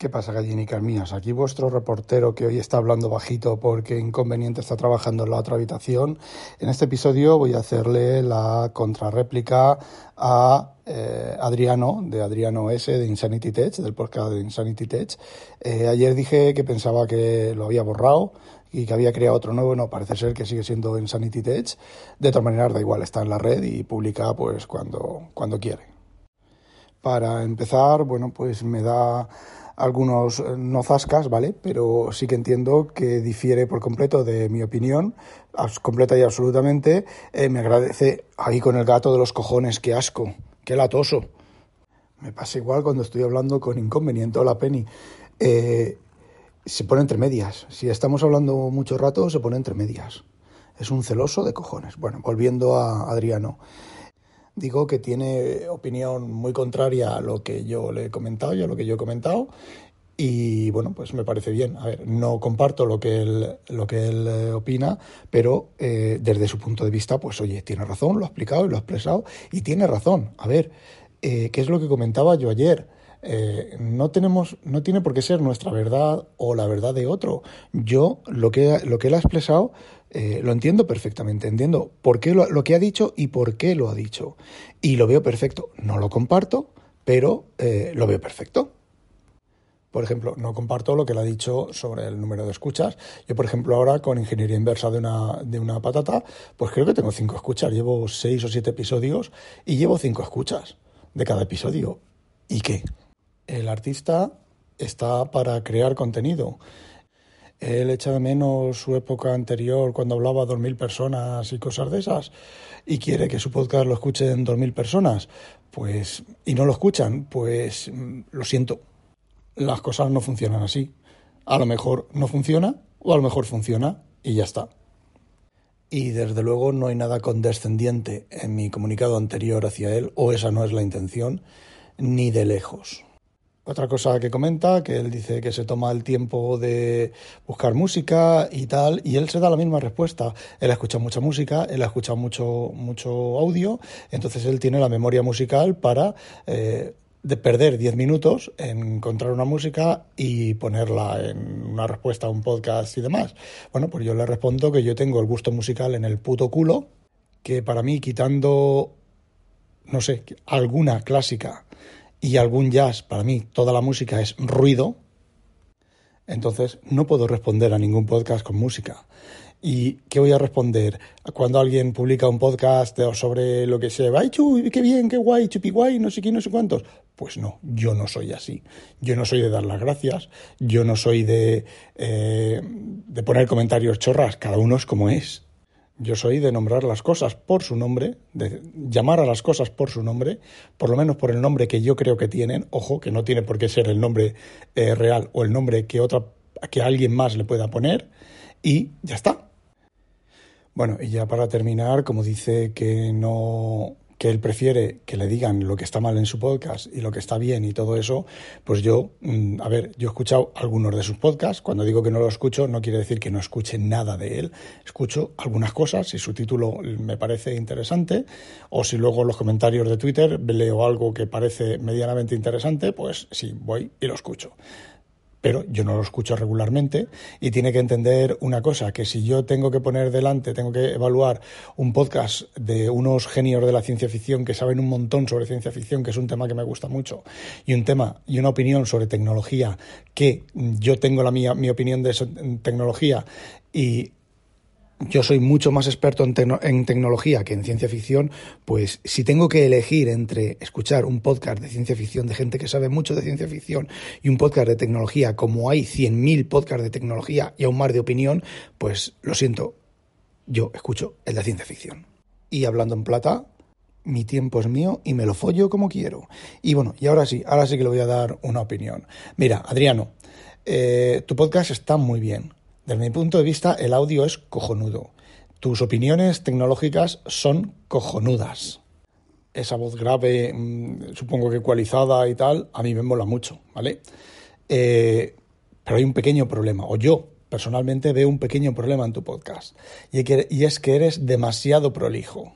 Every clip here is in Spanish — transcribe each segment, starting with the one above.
¿Qué pasa, gallinicas mías? Aquí vuestro reportero que hoy está hablando bajito porque inconveniente está trabajando en la otra habitación. En este episodio voy a hacerle la contrarréplica a eh, Adriano, de Adriano S, de Insanity Tech, del podcast de Insanity Tech. Eh, ayer dije que pensaba que lo había borrado y que había creado otro nuevo, no, parece ser que sigue siendo Insanity Tech. De todas maneras, da igual, está en la red y publica pues cuando, cuando quiere. Para empezar, bueno, pues me da algunos eh, no zascas, ¿vale? Pero sí que entiendo que difiere por completo de mi opinión, completa y absolutamente. Eh, me agradece ahí con el gato de los cojones, qué asco, qué latoso. Me pasa igual cuando estoy hablando con inconveniente o la Penny. Eh, se pone entre medias. Si estamos hablando mucho rato, se pone entre medias. Es un celoso de cojones. Bueno, volviendo a Adriano digo que tiene opinión muy contraria a lo que yo le he comentado y a lo que yo he comentado. Y bueno, pues me parece bien. A ver, no comparto lo que él, lo que él eh, opina, pero eh, desde su punto de vista, pues oye, tiene razón, lo ha explicado y lo ha expresado, y tiene razón. A ver, eh, ¿qué es lo que comentaba yo ayer? No tenemos, no tiene por qué ser nuestra verdad o la verdad de otro. Yo lo que, lo que él ha expresado eh, lo entiendo perfectamente, entiendo por qué lo, lo, que ha dicho y por qué lo ha dicho. Y lo veo perfecto. No lo comparto, pero eh, lo veo perfecto. Por ejemplo, no comparto lo que le ha dicho sobre el número de escuchas. Yo, por ejemplo, ahora con ingeniería inversa de una, de una patata, pues creo que tengo cinco escuchas. Llevo seis o siete episodios y llevo cinco escuchas de cada episodio. ¿Y qué? El artista está para crear contenido él echa de menos su época anterior cuando hablaba a dos mil personas y cosas de esas y quiere que su podcast lo escuchen dos mil personas, pues y no lo escuchan, pues mm, lo siento. Las cosas no funcionan así. A lo mejor no funciona o a lo mejor funciona y ya está. Y desde luego no hay nada condescendiente en mi comunicado anterior hacia él, o esa no es la intención, ni de lejos. Otra cosa que comenta, que él dice que se toma el tiempo de buscar música y tal, y él se da la misma respuesta. Él ha escuchado mucha música, él ha escuchado mucho, mucho audio, entonces él tiene la memoria musical para eh, de perder 10 minutos en encontrar una música y ponerla en una respuesta a un podcast y demás. Bueno, pues yo le respondo que yo tengo el gusto musical en el puto culo, que para mí quitando, no sé, alguna clásica y algún jazz, para mí toda la música es ruido, entonces no puedo responder a ningún podcast con música. ¿Y qué voy a responder cuando alguien publica un podcast sobre lo que sea? ¡Ay, chuy, qué bien, qué guay, chupi guay, no sé qué, no sé cuántos! Pues no, yo no soy así. Yo no soy de dar las gracias, yo no soy de, eh, de poner comentarios chorras, cada uno es como es. Yo soy de nombrar las cosas por su nombre, de llamar a las cosas por su nombre, por lo menos por el nombre que yo creo que tienen. Ojo, que no tiene por qué ser el nombre eh, real o el nombre que otra que alguien más le pueda poner y ya está. Bueno, y ya para terminar, como dice que no que él prefiere que le digan lo que está mal en su podcast y lo que está bien y todo eso, pues yo, mm, a ver, yo he escuchado algunos de sus podcasts. Cuando digo que no lo escucho, no quiere decir que no escuche nada de él. Escucho algunas cosas, si su título me parece interesante, o si luego en los comentarios de Twitter leo algo que parece medianamente interesante, pues sí, voy y lo escucho pero yo no lo escucho regularmente y tiene que entender una cosa, que si yo tengo que poner delante, tengo que evaluar un podcast de unos genios de la ciencia ficción que saben un montón sobre ciencia ficción, que es un tema que me gusta mucho, y un tema y una opinión sobre tecnología, que yo tengo la mía, mi opinión de tecnología y yo soy mucho más experto en, tecnología que en ciencia ficción, pues si tengo que elegir entre escuchar un podcast de ciencia ficción de gente que sabe mucho de ciencia ficción y un podcast de tecnología, como hay 100.000 podcasts de tecnología y aún más de opinión, pues lo siento, yo escucho el de ciencia ficción. Y hablando en plata, mi tiempo es mío y me lo follo como quiero. Y bueno, y ahora sí, ahora sí que le voy a dar una opinión. Mira, Adriano, eh, tu podcast está muy bien. Desde mi punto de vista, el audio es cojonudo. Tus opiniones tecnológicas son cojonudas. Esa voz grave, mm, supongo que ecualizada y tal, a mí me mola mucho, ¿vale? Eh, pero hay un pequeño problema, o yo personalmente veo un pequeño problema en tu podcast, y es que eres demasiado prolijo.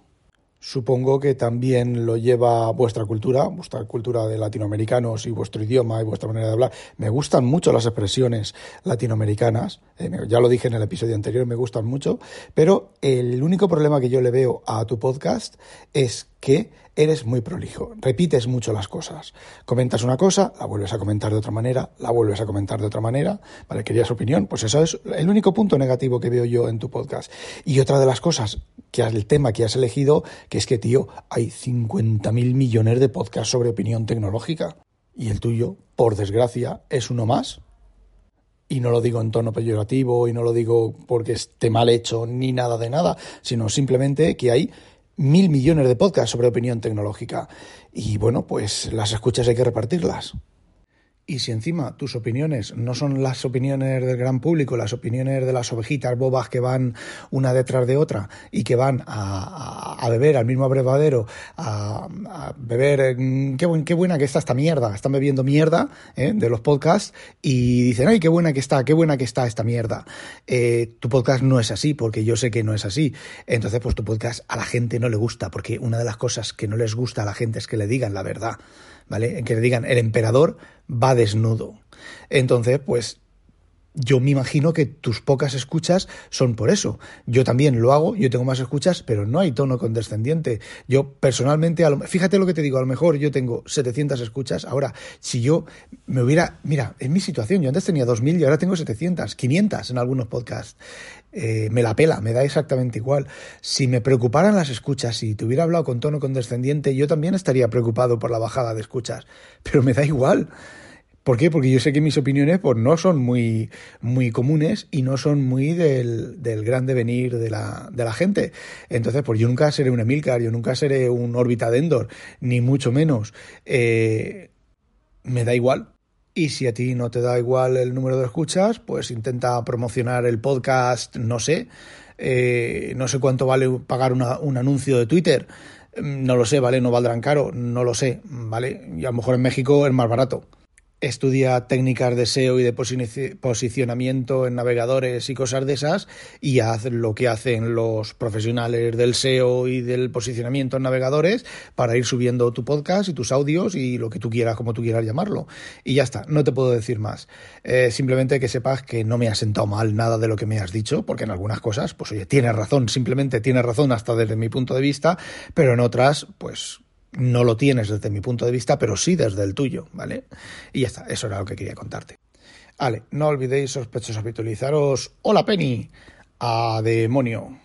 Supongo que también lo lleva vuestra cultura, vuestra cultura de latinoamericanos y vuestro idioma y vuestra manera de hablar. Me gustan mucho las expresiones latinoamericanas, eh, ya lo dije en el episodio anterior, me gustan mucho, pero el único problema que yo le veo a tu podcast es que eres muy prolijo, repites mucho las cosas. Comentas una cosa, la vuelves a comentar de otra manera, la vuelves a comentar de otra manera, ¿vale? Querías opinión, pues eso es el único punto negativo que veo yo en tu podcast. Y otra de las cosas, que es el tema que has elegido, que es que, tío, hay 50.000 millones de podcasts sobre opinión tecnológica. Y el tuyo, por desgracia, es uno más. Y no lo digo en tono peyorativo y no lo digo porque esté mal hecho ni nada de nada, sino simplemente que hay mil millones de podcasts sobre opinión tecnológica. Y bueno, pues las escuchas hay que repartirlas. Y si encima tus opiniones no son las opiniones del gran público, las opiniones de las ovejitas bobas que van una detrás de otra y que van a, beber al mismo abrevadero, a, beber, mm, qué, qué, buena que está esta mierda, están bebiendo mierda ¿eh? de los podcasts y dicen, ay, qué buena que está, qué buena que está esta mierda. Eh, tu podcast no es así, porque yo sé que no es así. Entonces, pues tu podcast a la gente no le gusta, porque una de las cosas que no les gusta a la gente es que le digan la verdad. ¿Vale? Que le digan, el emperador va desnudo. Entonces, pues yo me imagino que tus pocas escuchas son por eso. Yo también lo hago, yo tengo más escuchas, pero no hay tono condescendiente. Yo personalmente, fíjate lo que te digo, a lo mejor yo tengo 700 escuchas. Ahora, si yo me hubiera, mira, en mi situación, yo antes tenía 2.000 y ahora tengo 700, 500 en algunos podcasts. Eh, me la pela, me da exactamente igual. Si me preocuparan las escuchas, si te hubiera hablado con tono condescendiente, yo también estaría preocupado por la bajada de escuchas, pero me da igual. ¿Por qué? Porque yo sé que mis opiniones pues, no son muy, muy comunes y no son muy del, del gran devenir de la, de la gente. Entonces, pues yo nunca seré un Emilcar, yo nunca seré un órbita de Endor, ni mucho menos. Eh, me da igual. Y si a ti no te da igual el número de escuchas, pues intenta promocionar el podcast, no sé. Eh, no sé cuánto vale pagar un anuncio de Twitter. No lo sé, ¿vale? No valdrán caro, no lo sé, ¿vale? Y a lo mejor en México es más barato estudia técnicas de SEO y de posicionamiento en navegadores y cosas de esas y haz lo que hacen los profesionales del SEO y del posicionamiento en navegadores para ir subiendo tu podcast y tus audios y lo que tú quieras, como tú quieras llamarlo. Y ya está, no te puedo decir más. Eh, simplemente que sepas que no me ha sentado mal nada de lo que me has dicho, porque en algunas cosas, pues oye, tienes razón, simplemente tienes razón hasta desde mi punto de vista, pero en otras, pues no lo tienes desde mi punto de vista, pero sí desde el tuyo, ¿vale? Y ya está, eso era lo que quería contarte. Vale, no olvidéis, sospechosos, habitualizaros. ¡Hola, Penny! ¡A demonio!